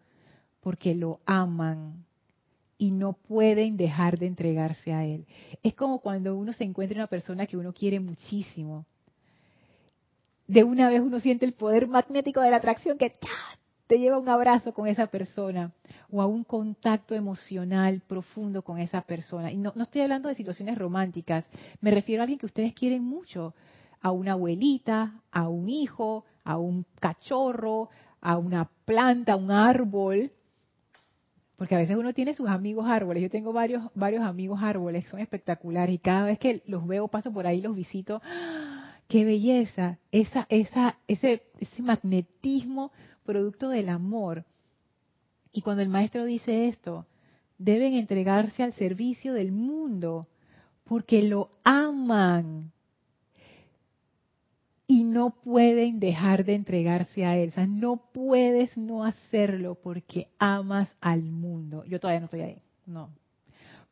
porque lo aman, y no pueden dejar de entregarse a Él. Es como cuando uno se encuentra una persona que uno quiere muchísimo. De una vez uno siente el poder magnético de la atracción que te lleva un abrazo con esa persona o a un contacto emocional profundo con esa persona. Y no, no estoy hablando de situaciones románticas, me refiero a alguien que ustedes quieren mucho, a una abuelita, a un hijo, a un cachorro, a una planta, a un árbol, porque a veces uno tiene sus amigos árboles. Yo tengo varios, varios amigos árboles, son espectaculares. Y cada vez que los veo, paso por ahí, los visito. ¡ah! ¡Qué belleza! Esa, esa, ese, ese magnetismo producto del amor. Y cuando el maestro dice esto, deben entregarse al servicio del mundo, porque lo aman y no pueden dejar de entregarse a él. O sea, no puedes no hacerlo porque amas al mundo. Yo todavía no estoy ahí, no.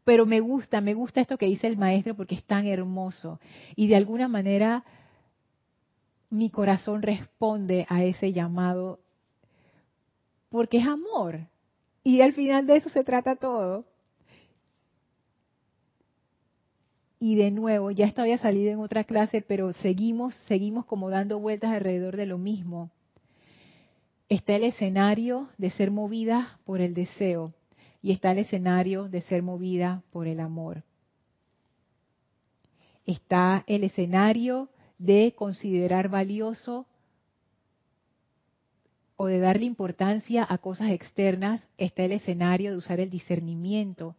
Pero me gusta, me gusta esto que dice el maestro porque es tan hermoso. Y de alguna manera mi corazón responde a ese llamado porque es amor. Y al final de eso se trata todo. Y de nuevo, ya esto había salido en otra clase, pero seguimos, seguimos como dando vueltas alrededor de lo mismo. Está el escenario de ser movida por el deseo y está el escenario de ser movida por el amor. Está el escenario de considerar valioso o de darle importancia a cosas externas, está el escenario de usar el discernimiento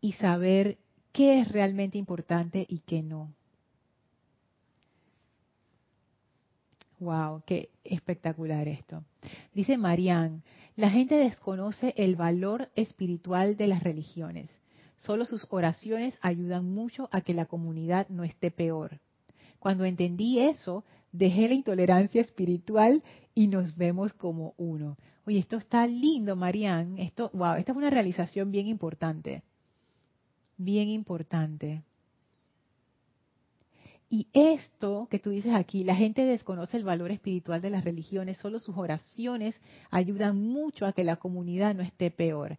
y saber qué es realmente importante y qué no. Wow, qué espectacular esto. Dice Marianne, la gente desconoce el valor espiritual de las religiones. Solo sus oraciones ayudan mucho a que la comunidad no esté peor. Cuando entendí eso, dejé la intolerancia espiritual y nos vemos como uno. Oye, esto está lindo, Marianne. Esto, wow, esta es una realización bien importante bien importante. Y esto que tú dices aquí, la gente desconoce el valor espiritual de las religiones, solo sus oraciones ayudan mucho a que la comunidad no esté peor.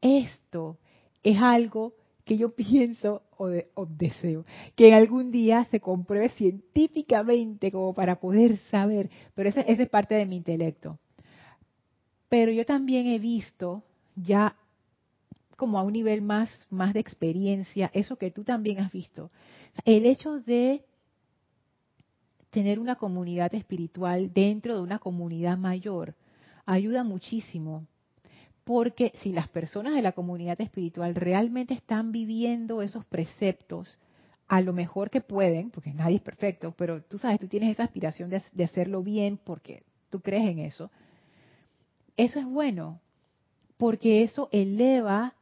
Esto es algo que yo pienso o, deseo, que algún día se compruebe científicamente como para poder saber, pero esa es parte de mi intelecto. Pero yo también he visto ya como a un nivel más, más de experiencia, eso que tú también has visto. El hecho de tener una comunidad espiritual dentro de una comunidad mayor ayuda muchísimo. Porque si las personas de la comunidad espiritual realmente están viviendo esos preceptos, a lo mejor que pueden, porque nadie es perfecto, pero tú sabes, tú tienes esa aspiración de, de hacerlo bien porque tú crees en eso, eso es bueno, porque eso eleva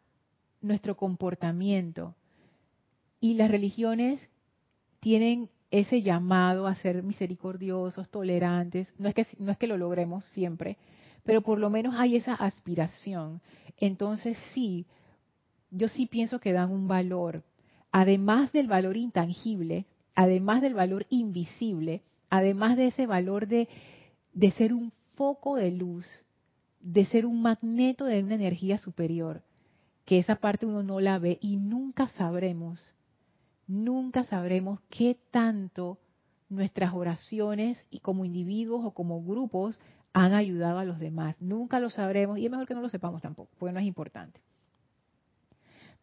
nuestro comportamiento. Y las religiones tienen ese llamado a ser misericordiosos, tolerantes. No es que, no es que lo logremos siempre, pero por lo menos hay esa aspiración. Entonces sí, yo sí pienso que dan un valor, además del valor intangible, además del valor invisible, además de ese valor de, de ser un foco de luz, de ser un magneto de una energía superior, que esa parte uno no la ve y nunca sabremos, nunca sabremos qué tanto nuestras oraciones y como individuos o como grupos han ayudado a los demás. Nunca lo sabremos y es mejor que no lo sepamos tampoco, porque no es importante.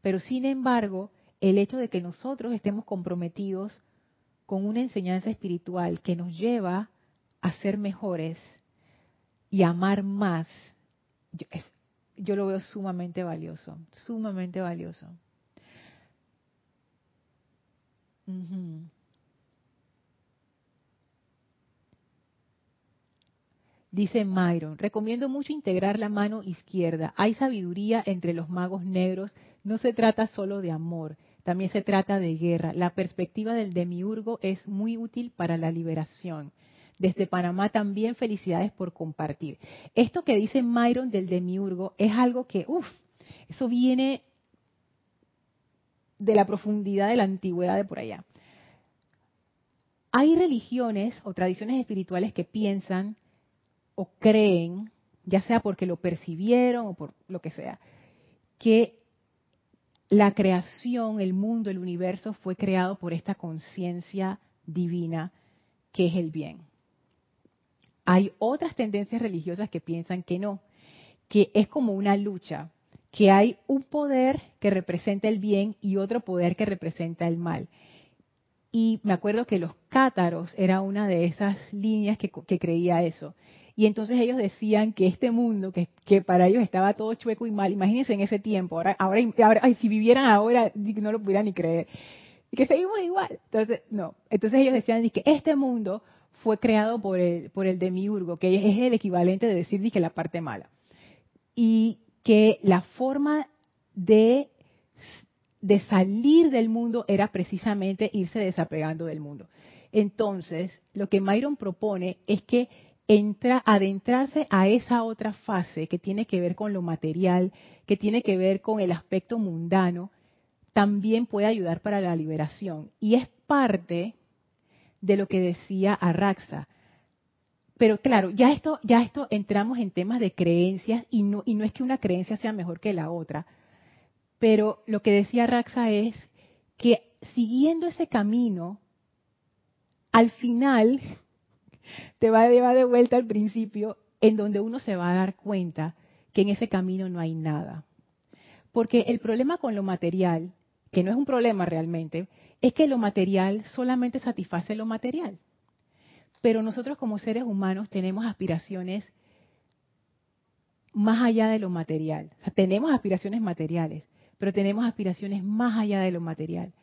Pero sin embargo, el hecho de que nosotros estemos comprometidos con una enseñanza espiritual que nos lleva a ser mejores y amar más, yo, lo veo sumamente valioso, sumamente valioso. Dice Myron, recomiendo mucho integrar la mano izquierda. Hay sabiduría entre los magos negros. No se trata solo de amor, también se trata de guerra. La perspectiva del demiurgo es muy útil para la liberación. Desde Panamá también felicidades por compartir. Esto que dice Myron del demiurgo es algo que, uff, eso viene de la profundidad de la antigüedad de por allá. Hay religiones o tradiciones espirituales que piensan o creen, ya sea porque lo percibieron o por lo que sea, que la creación, el mundo, el universo fue creado por esta conciencia divina que es el bien. Hay otras tendencias religiosas que piensan que no, que es como una lucha, que hay un poder que representa el bien y otro poder que representa el mal. Y me acuerdo que los cátaros era una de esas líneas que, creía eso. Y entonces ellos decían que este mundo, que, para ellos estaba todo chueco y mal, imagínense en ese tiempo, ahora, ahora, ahora si vivieran ahora, no lo pudieran ni creer. Y que seguimos igual. Entonces, no. Entonces ellos decían que este mundo fue creado por el, por el demiurgo, que es el equivalente de decir que la parte mala. Y que la forma de, salir del mundo era precisamente irse desapegando del mundo. Entonces, lo que Myron propone es que entra, adentrarse a esa otra fase que tiene que ver con lo material, que tiene que ver con el aspecto mundano, también puede ayudar para la liberación. Y es parte de lo que decía Arraxa. Pero claro, ya esto, ya esto entramos en temas de creencias y no, y no es que una creencia sea mejor que la otra. Pero lo que decía Arraxa es que siguiendo ese camino, al final te va a llevar de vuelta al principio, en donde uno se va a dar cuenta que en ese camino no hay nada. Porque el problema con lo material, que no es un problema realmente, es que lo material solamente satisface lo material. Pero nosotros como seres humanos tenemos aspiraciones más allá de lo material. tenemos aspiraciones materiales, pero tenemos aspiraciones más allá de lo material.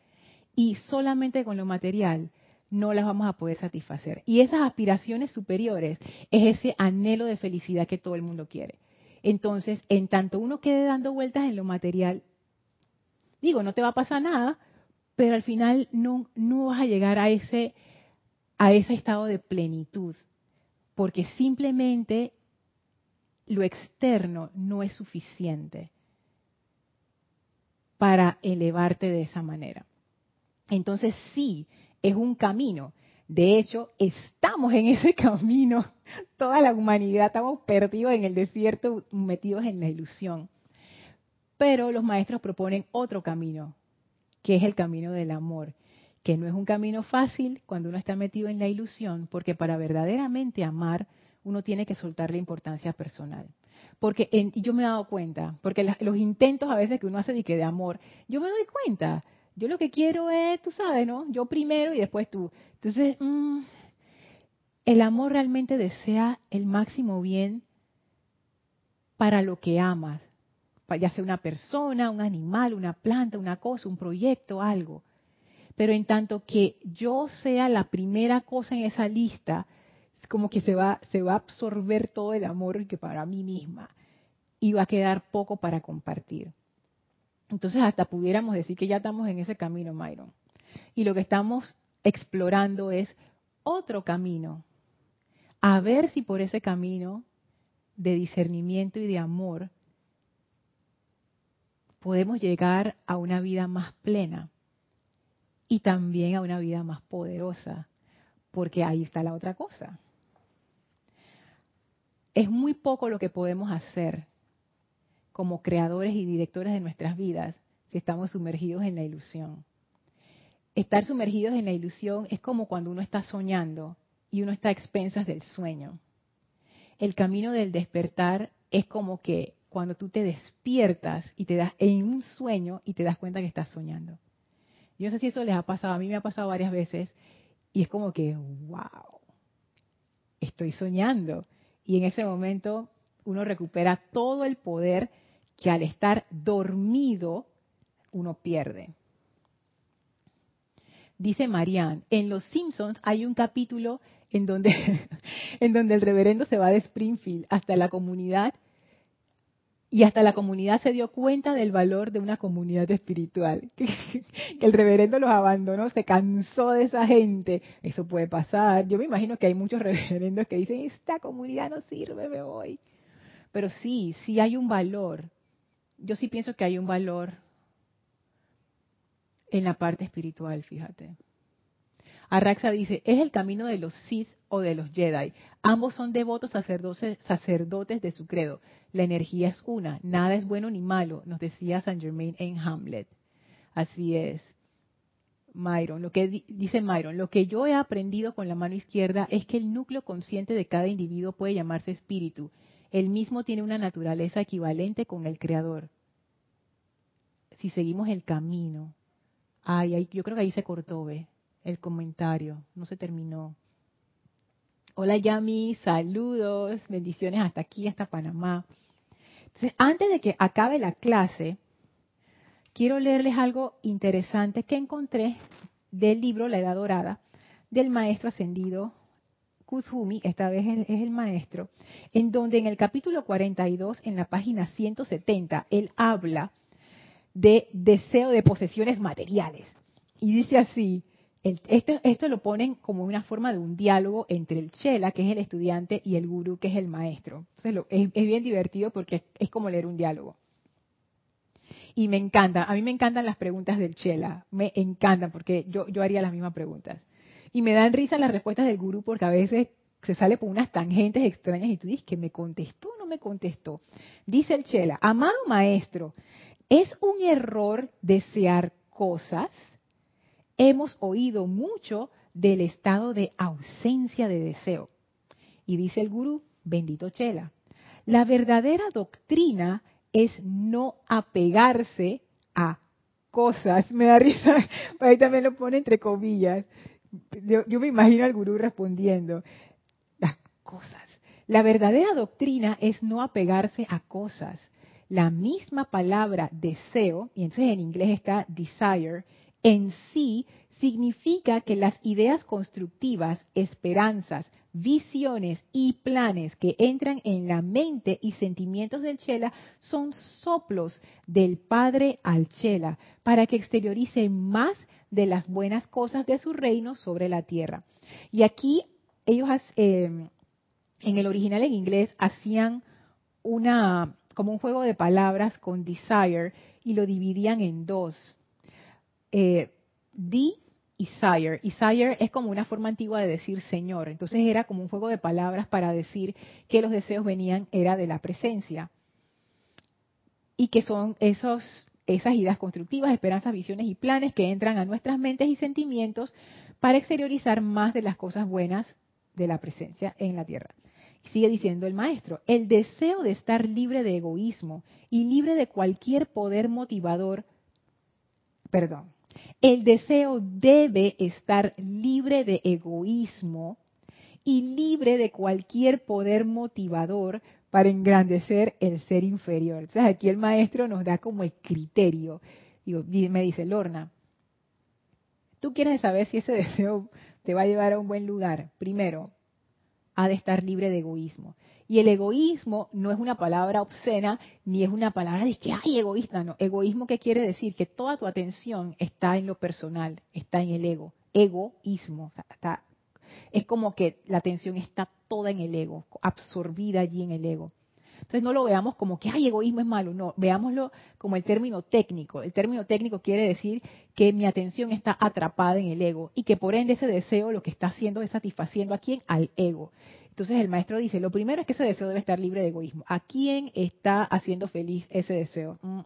Y solamente con lo material no las vamos a poder satisfacer. Y esas aspiraciones superiores es ese anhelo de felicidad que todo el mundo quiere. Entonces, en tanto uno quede dando vueltas en lo material, digo, no te va a pasar nada, pero al final no, no vas a llegar a ese, a ese estado de plenitud, porque simplemente lo externo no es suficiente para elevarte de esa manera. Entonces sí, es un camino. De hecho, estamos en ese camino. Toda la humanidad estamos perdidos en el desierto, metidos en la ilusión. Pero los maestros proponen otro camino, que es el camino del amor, que no es un camino fácil cuando uno está metido en la ilusión, porque para verdaderamente amar uno tiene que soltar la importancia personal. Porque y yo me he dado cuenta, porque los intentos a veces que uno hace de que de amor, yo me doy cuenta yo lo que quiero es, tú sabes, ¿no? Yo primero y después tú. Entonces, mm, el amor realmente desea el máximo bien para lo que amas, ya sea una persona, un animal, una planta, una cosa, un proyecto, algo. Pero en tanto que yo sea la primera cosa en esa lista, es como que se va, se va a absorber todo el amor que para mí misma y va a quedar poco para compartir. Entonces hasta pudiéramos decir que ya estamos en ese camino, Myron. Y lo que estamos explorando es otro camino. A ver si por ese camino de discernimiento y de amor podemos llegar a una vida más plena y también a una vida más poderosa, porque ahí está la otra cosa. Es muy poco lo que podemos hacer como creadores y directores de nuestras vidas si estamos sumergidos en la ilusión. Estar sumergidos en la ilusión es como cuando uno está soñando y uno está a expensas del sueño. El camino del despertar es como que cuando tú te despiertas y te das en un sueño y te das cuenta que estás soñando. Yo no sé si eso les ha pasado, a mí me ha pasado varias veces y es como que, wow, estoy soñando. Y en ese momento uno recupera todo el poder que al estar dormido uno pierde. Dice Marianne, en Los Simpsons hay un capítulo en donde, en donde el reverendo se va de Springfield hasta la comunidad y hasta la comunidad se dio cuenta del valor de una comunidad espiritual. Que, el reverendo los abandonó, se cansó de esa gente. Eso puede pasar. Yo me imagino que hay muchos reverendos que dicen, esta comunidad no sirve, me voy. Pero sí, sí hay un valor. Yo sí pienso que hay un valor en la parte espiritual, fíjate. Arraxa dice, es el camino de los Sith o de los Jedi. Ambos son devotos sacerdotes, de su credo. La energía es una, nada es bueno ni malo, nos decía Saint Germain en Hamlet. Así es. Myron, lo que dice Myron, lo que yo he aprendido con la mano izquierda es que el núcleo consciente de cada individuo puede llamarse espíritu. El mismo tiene una naturaleza equivalente con el creador. Si seguimos el camino. Ay, yo creo que ahí se cortó, ve, el comentario, no se terminó. Hola Yami, saludos, bendiciones hasta aquí, hasta Panamá. Entonces, antes de que acabe la clase, quiero leerles algo interesante que encontré del libro La Edad Dorada del maestro ascendido Kuzumi, esta vez es el maestro, en donde en el capítulo 42, en la página 170, él habla de deseo de posesiones materiales. Y dice así, esto, lo ponen como una forma de un diálogo entre el chela, que es el estudiante, y el gurú, que es el maestro. Entonces es, bien divertido porque es, como leer un diálogo. Y me encanta, a mí me encantan las preguntas del chela, me encantan porque yo, yo haría las mismas preguntas. Y me dan risa las respuestas del gurú porque a veces se sale por unas tangentes extrañas y tú dices que me contestó o no me contestó. Dice el chela, amado maestro, ¿es un error desear cosas? Hemos oído mucho del estado de ausencia de deseo. Y dice el gurú, bendito Chela, la verdadera doctrina es no apegarse a cosas. Me da risa, ahí también lo pone entre comillas. Yo, me imagino al gurú respondiendo, las cosas. La verdadera doctrina es no apegarse a cosas. La misma palabra deseo, y entonces en inglés está desire, en sí significa que las ideas constructivas, esperanzas, visiones y planes que entran en la mente y sentimientos del Chela son soplos del Padre al Chela para que exteriorice más de las buenas cosas de su reino sobre la tierra. Y aquí ellos eh, en el original en inglés hacían una como un juego de palabras con desire y lo dividían en dos. Eh, Di y sire. Sire es como una forma antigua de decir Señor. Entonces era como un juego de palabras para decir que los deseos venían, era de la presencia. Y que son esos, esas ideas constructivas, esperanzas, visiones y planes que entran a nuestras mentes y sentimientos para exteriorizar más de las cosas buenas de la presencia en la tierra. Sigue diciendo el maestro, el deseo de estar libre de egoísmo y libre de cualquier poder motivador, perdón, el deseo debe estar libre de egoísmo y libre de cualquier poder motivador para engrandecer el ser inferior. Entonces aquí el maestro nos da como el criterio. me dice, Lorna, tú quieres saber si ese deseo te va a llevar a un buen lugar. Primero, ha de estar libre de egoísmo. Y el egoísmo no es una palabra obscena, ni es una palabra de que hay egoísta, no. Egoísmo, ¿qué quiere decir? Que toda tu atención está en lo personal, está en el ego. Egoísmo. es como que la atención está toda en el ego, absorbida allí en el ego. Entonces no lo veamos como que, hay egoísmo es malo, no, veámoslo como el término técnico. El término técnico quiere decir que mi atención está atrapada en el ego y que por ende ese deseo lo que está haciendo es satisfaciendo a quién, al ego. Entonces el maestro dice, lo primero es que ese deseo debe estar libre de egoísmo. ¿A quién está haciendo feliz ese deseo? Mm.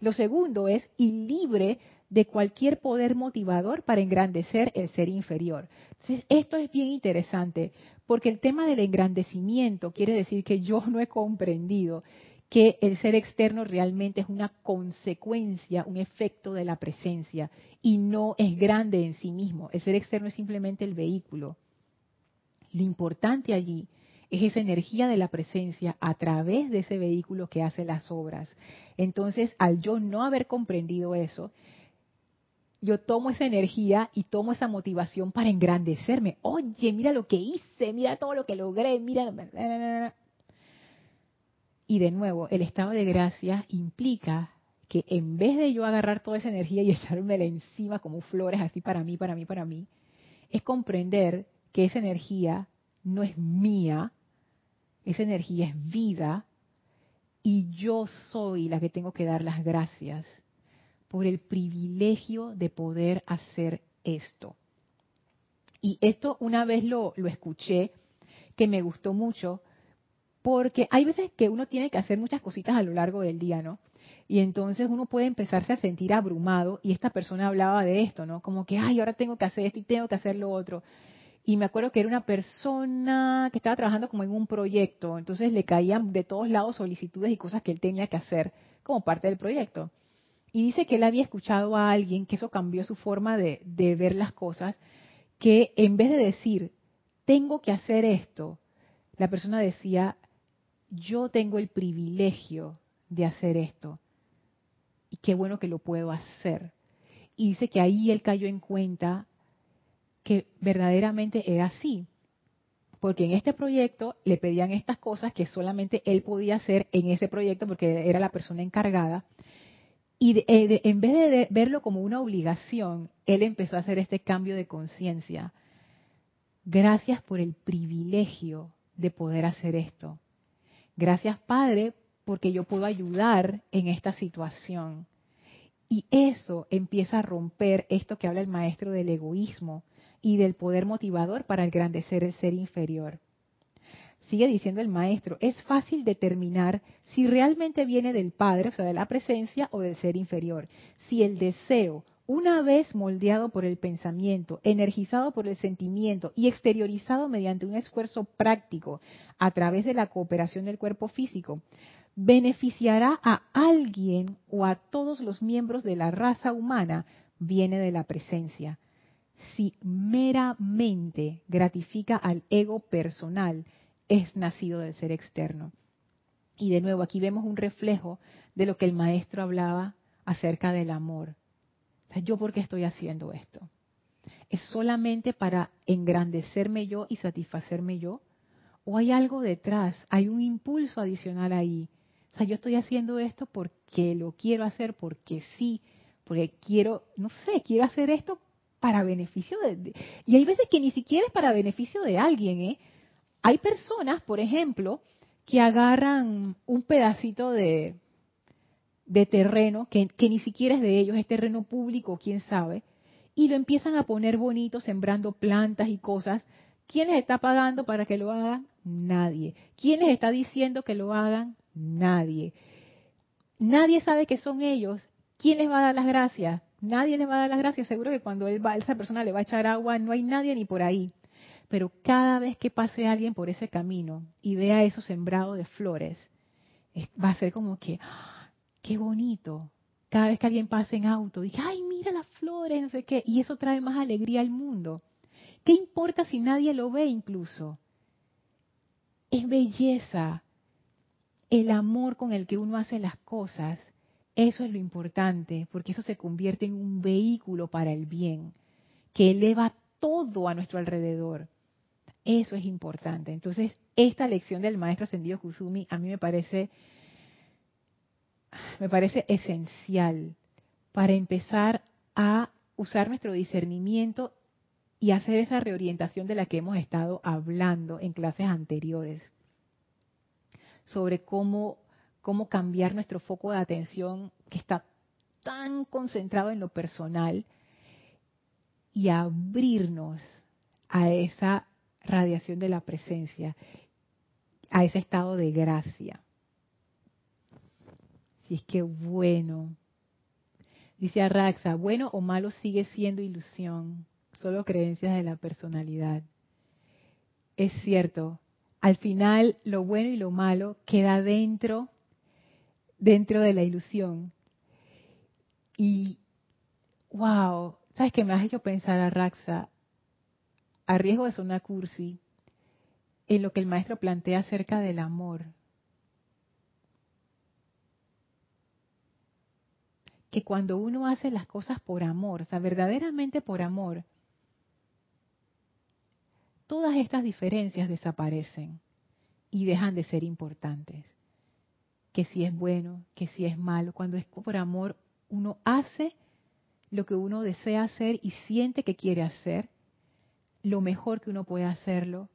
Lo segundo es, y libre de cualquier poder motivador para engrandecer el ser inferior. Entonces, esto es bien interesante, porque el tema del engrandecimiento quiere decir que yo no he comprendido que el ser externo realmente es una consecuencia, un efecto de la presencia, y no es grande en sí mismo. El ser externo es simplemente el vehículo. Lo importante allí es esa energía de la presencia a través de ese vehículo que hace las obras. Entonces, al yo no haber comprendido eso, yo tomo esa energía y tomo esa motivación para engrandecerme. Oye, mira lo que hice, mira todo lo que logré, mira. Y de nuevo, el estado de gracia implica que en vez de yo agarrar toda esa energía y echármela encima como flores así para mí, para mí, para mí, es comprender que esa energía no es mía, esa energía es vida y yo soy la que tengo que dar las gracias por el privilegio de poder hacer esto. Y esto una vez lo, lo escuché, que me gustó mucho, porque hay veces que uno tiene que hacer muchas cositas a lo largo del día, ¿no? Y entonces uno puede empezarse a sentir abrumado y esta persona hablaba de esto, ¿no? Como que, ay, ahora tengo que hacer esto y tengo que hacer lo otro y me acuerdo que era una persona que estaba trabajando como en un proyecto, entonces le caían de todos lados solicitudes y cosas que él tenía que hacer como parte del proyecto. Y dice que él había escuchado a alguien que eso cambió su forma de, ver las cosas, que en vez de decir, tengo que hacer esto, la persona decía, yo tengo el privilegio de hacer esto. Y qué bueno que lo puedo hacer. Y dice que ahí él cayó en cuenta que verdaderamente era así. Porque en este proyecto le pedían estas cosas que solamente él podía hacer en ese proyecto porque era la persona encargada. Y eh, en vez de verlo como una obligación, él empezó a hacer este cambio de conciencia. Gracias por el privilegio de poder hacer esto. Gracias, Padre, porque yo puedo ayudar en esta situación. Y eso empieza a romper esto que habla el maestro del egoísmo, y del poder motivador para engrandecer el ser inferior. Sigue diciendo el maestro, es fácil determinar si realmente viene del Padre, o sea, de la presencia, o del ser inferior. Si el deseo, una vez moldeado por el pensamiento, energizado por el sentimiento y exteriorizado mediante un esfuerzo práctico a través de la cooperación del cuerpo físico, beneficiará a alguien o a todos los miembros de la raza humana, viene de la presencia si meramente gratifica al ego personal, es nacido del ser externo. Y de nuevo, aquí vemos un reflejo de lo que el maestro hablaba acerca del amor. ¿Yo por qué estoy haciendo esto? ¿Es solamente para engrandecerme yo y satisfacerme yo? ¿O hay algo detrás? ¿Hay un impulso adicional ahí? O sea, yo estoy haciendo esto porque lo quiero hacer, porque sí, porque quiero, no sé, quiero hacer esto para beneficio de, Y hay veces que ni siquiera es para beneficio de alguien, ¿eh? Hay personas, por ejemplo, que agarran un pedacito de, de terreno que, ni siquiera es de ellos, es terreno público, quién sabe, y lo empiezan a poner bonito, sembrando plantas y cosas. ¿Quién les está pagando para que lo hagan? Nadie. ¿Quién les está diciendo que lo hagan? Nadie. Nadie sabe que son ellos. ¿Quién les va a dar las gracias? Nadie le va a dar las gracias. Seguro que cuando él va, esa persona le va a echar agua, no hay nadie ni por ahí. Pero cada vez que pase alguien por ese camino y vea eso sembrado de flores, va a ser como que, ¡ah! qué bonito. Cada vez que alguien pase en auto, dice, ay, mira las flores, no sé qué. Y eso trae más alegría al mundo. ¿Qué importa si nadie lo ve incluso? Es belleza. El amor con el que uno hace las cosas eso es lo importante, porque eso se convierte en un vehículo para el bien, que eleva todo a nuestro alrededor. Eso es importante. Entonces, esta lección del maestro ascendido Kusumi a mí me parece me parece esencial para empezar a usar nuestro discernimiento y hacer esa reorientación de la que hemos estado hablando en clases anteriores sobre cómo cómo cambiar nuestro foco de atención que está tan concentrado en lo personal y abrirnos a esa radiación de la presencia, a ese estado de gracia. Si es que bueno. Dice Arraxa, bueno o malo sigue siendo ilusión, solo creencias de la personalidad. Es cierto, al final lo bueno y lo malo queda dentro dentro de la ilusión. Y, wow, ¿sabes qué me has hecho pensar a Raxa? A riesgo de sonar cursi, en lo que el maestro plantea acerca del amor. Que cuando uno hace las cosas por amor, sea, verdaderamente por amor, todas estas diferencias desaparecen y dejan de ser importantes que si es bueno, que si es malo. Cuando es por amor, uno hace lo que uno desea hacer y siente que quiere hacer, lo mejor que uno puede hacerlo,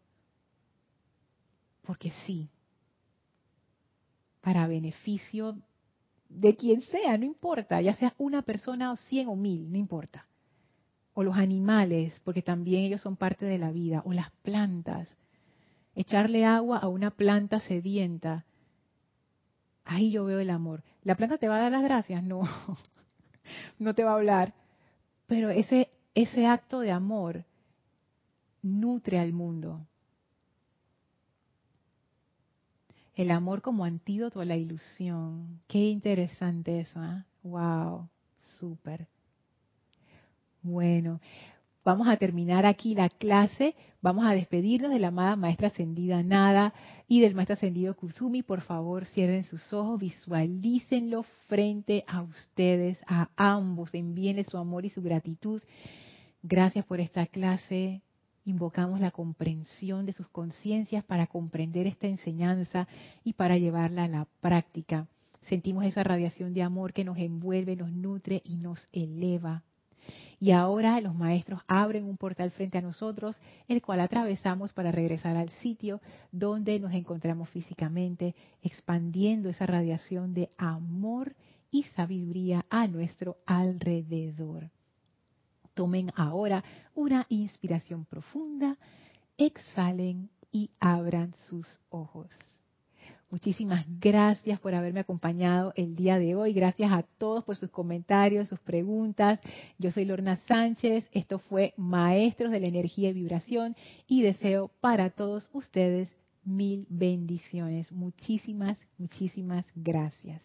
porque sí, para beneficio de quien sea, no importa, ya sea una persona o cien o mil, no importa. O los animales, porque también ellos son parte de la vida, o las plantas. Echarle agua a una planta sedienta Ahí yo veo el amor. ¿La planta te va a dar las gracias? No, no te va a hablar. Pero ese, ese acto de amor nutre al mundo. El amor como antídoto a la ilusión. Qué interesante eso, ¿ah? Wow, súper. Bueno, Vamos a terminar aquí la clase. Vamos a despedirnos de la amada maestra ascendida Nada y del maestro ascendido Kusumi. Por favor, cierren sus ojos, visualícenlo frente a ustedes, a ambos. Envíenle su amor y su gratitud. Gracias por esta clase. Invocamos la comprensión de sus conciencias para comprender esta enseñanza y para llevarla a la práctica. Sentimos esa radiación de amor que nos envuelve, nos nutre y nos eleva y ahora los maestros abren un portal frente a nosotros, el cual atravesamos para regresar al sitio donde nos encontramos físicamente, expandiendo esa radiación de amor y sabiduría a nuestro alrededor. Tomen ahora una inspiración profunda, exhalen y abran sus ojos. Muchísimas gracias por haberme acompañado el día de hoy. Gracias a todos por sus comentarios, sus preguntas. Yo soy Lorna Sánchez. Esto fue Maestros de la Energía y Vibración y deseo para todos ustedes mil bendiciones. Muchísimas, muchísimas gracias.